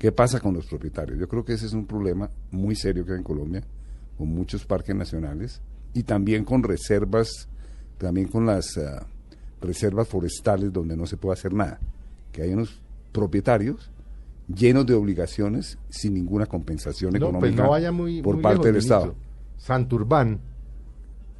¿Qué pasa con los propietarios? Yo creo que ese es un problema muy serio que hay en Colombia, con muchos parques nacionales y también con reservas, también con las ah, reservas forestales donde no se puede hacer nada. Que hay unos propietarios llenos de obligaciones sin ninguna compensación No, pues económica no vaya muy, por muy parte lejos, del ministro. Estado. Santurbán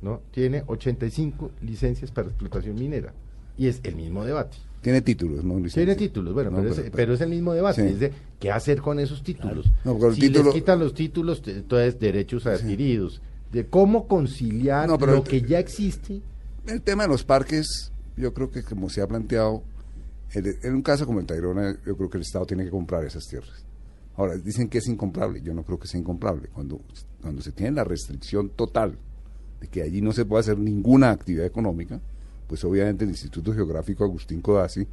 ¿no? tiene 85 licencias para explotación minera. Y es el mismo debate. Tiene títulos, ¿no? Tiene licencia? títulos, bueno, No, pero, es, pero es el mismo debate. Sí. Es de qué hacer con esos títulos. No, si título- les quitan los títulos, entonces derechos adquiridos. De cómo conciliar No, pero lo el- que ya existe. El tema de los parques, yo creo que como se ha planteado, en, en un caso como el Tayrona, yo creo que el Estado tiene que comprar esas tierras. Ahora, dicen que es incomprable, yo no creo que sea incomprable. Cuando, cuando se tiene la restricción total de que allí no se puede hacer ninguna actividad económica, pues obviamente el Instituto Geográfico Agustín Codazzi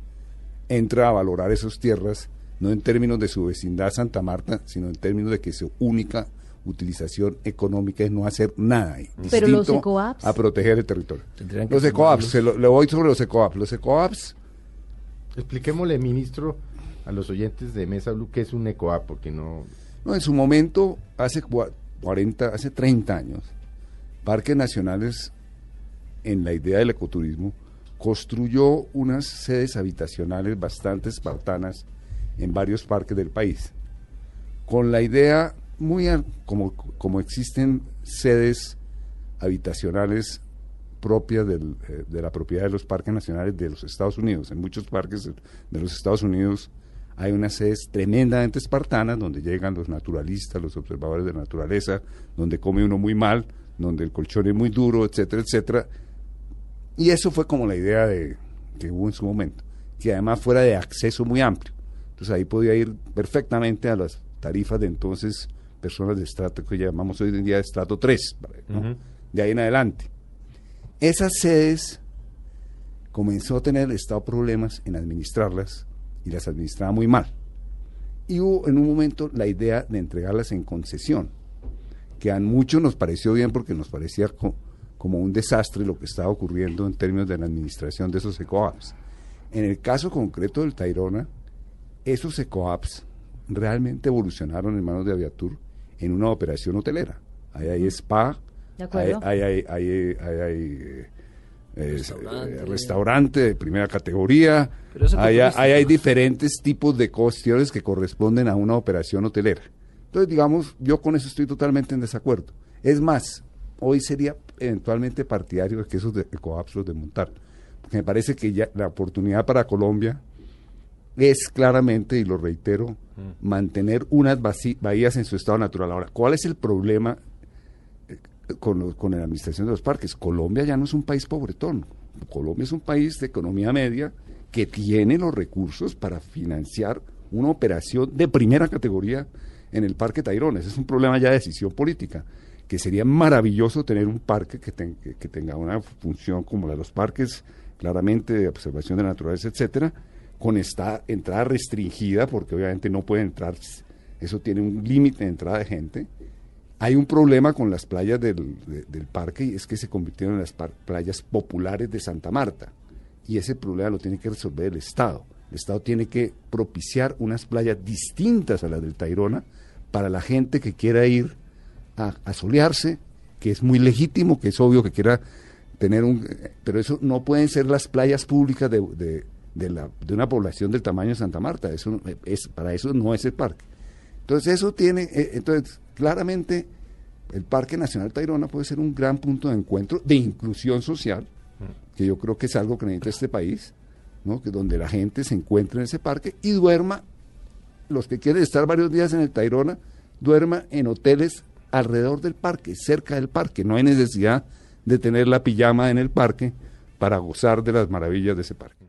entra a valorar esas tierras, no en términos de su vecindad Santa Marta, sino en términos de que su única utilización económica es no hacer nada ahí, Pero los distinto ecoapps. a proteger el territorio. Los ecoapps, firmarlos. se lo- le voy sobre los ecoapps. Los ecoapps, Expliquémosle, ministro, a los oyentes de Mesa Blue qué es un ECOA, porque no... no, en su momento, hace cua- 40, hace 30 años, Parques Nacionales, en la idea del ecoturismo, construyó unas sedes habitacionales bastante espartanas en varios parques del país, con la idea muy como, como existen sedes habitacionales propias eh, de la propiedad de los parques nacionales de los Estados Unidos. En muchos parques de los Estados Unidos hay unas sedes tremendamente espartanas donde llegan los naturalistas, los observadores de la naturaleza, donde come uno muy mal, donde el colchón es muy duro, etcétera, etcétera. Y eso fue como la idea de, que hubo en su momento, que además fuera de acceso muy amplio. Entonces ahí podía ir perfectamente a las tarifas de entonces personas de estrato que llamamos hoy en día de estrato 3, ¿no? de ahí en adelante. Esas sedes comenzó a tener el Estado problemas en administrarlas y las administraba muy mal. Y hubo en un momento la idea de entregarlas en concesión, que a muchos nos pareció bien porque nos parecía co- como un desastre lo que estaba ocurriendo en términos de la administración de esos ecoapps. En el caso concreto del Tayrona, esos ecoapps realmente evolucionaron en manos de Aviatur en una operación hotelera. Ahí hay spa, De acuerdo. hay, hay, hay, hay- hay- hay, eh, Restaurante. eh, restaurante de primera categoría, hay, hay diferentes tipos de cuestiones que corresponden a una operación hotelera. Entonces, digamos, yo con eso estoy totalmente en desacuerdo. Es más, hoy sería eventualmente partidario de que esos de ecoapps los desmontar. Porque me parece que ya la oportunidad para Colombia es claramente, y lo reitero, mantener unas bahías en su estado natural. Ahora, ¿cuál es el problema eh, con, los- con la administración de los parques? Colombia ya no es un país pobretón. Colombia es un país de economía media que tiene los recursos para financiar una operación de primera categoría en el Parque Tayrona. Ese es un problema ya de decisión política, que sería maravilloso tener un parque que, que- tenga una función como la de los parques, claramente de observación de la naturaleza, etcétera, con esta entrada restringida, porque obviamente no puede entrar, eso tiene un límite de entrada de gente. Hay un problema con las playas del, de- del parque y es que se convirtieron en las playas populares de Santa Marta. Y ese problema lo tiene que resolver el Estado. El Estado tiene que propiciar unas playas distintas a las del Tayrona para la gente que quiera ir a, solearse, que es muy legítimo, que es obvio que quiera tener un... Pero eso no pueden ser las playas públicas de, de- la, de una población del tamaño de Santa Marta. Eso es, para eso no es el parque. Entonces eso tiene, eh, entonces claramente el Parque Nacional Tayrona puede ser un gran punto de encuentro de inclusión social, que yo creo que es algo que necesita este país, ¿no? que donde la gente se encuentre en ese parque y duerma, los que quieren estar varios días en el Tayrona, duerma en hoteles alrededor del parque, cerca del parque. No hay necesidad de tener la pijama en el parque para gozar de las maravillas de ese parque.